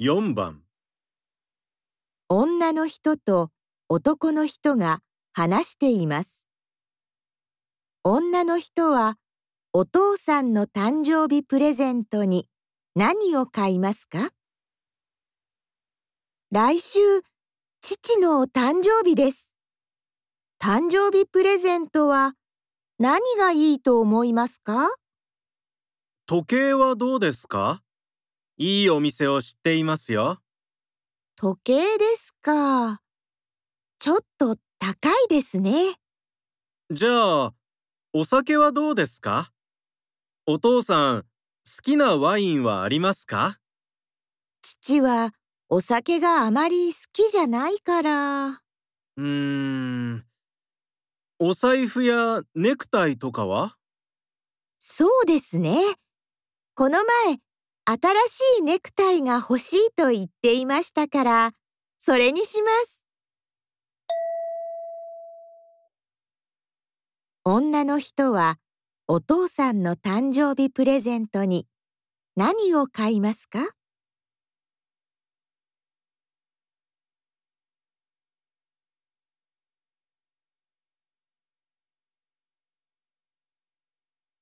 4番女の人と男の人が話しています。女の人はお父さんの誕生日プレゼントに何を買いますか？来週、父のお誕生日です。誕生日プレゼントは何がいいと思いますか？時計はどうですか？いいお店を知っていますよ。時計ですか。ちょっと高いですね。じゃあ、お酒はどうですか？お父さん、好きなワインはありますか？父はお酒があまり好きじゃないから。うーん。お財布やネクタイとかは？そうですね。この前、新しいネクタイが欲しいと言っていましたから、それにします。女の人はお父さんの誕生日プレゼントに何を買いますか？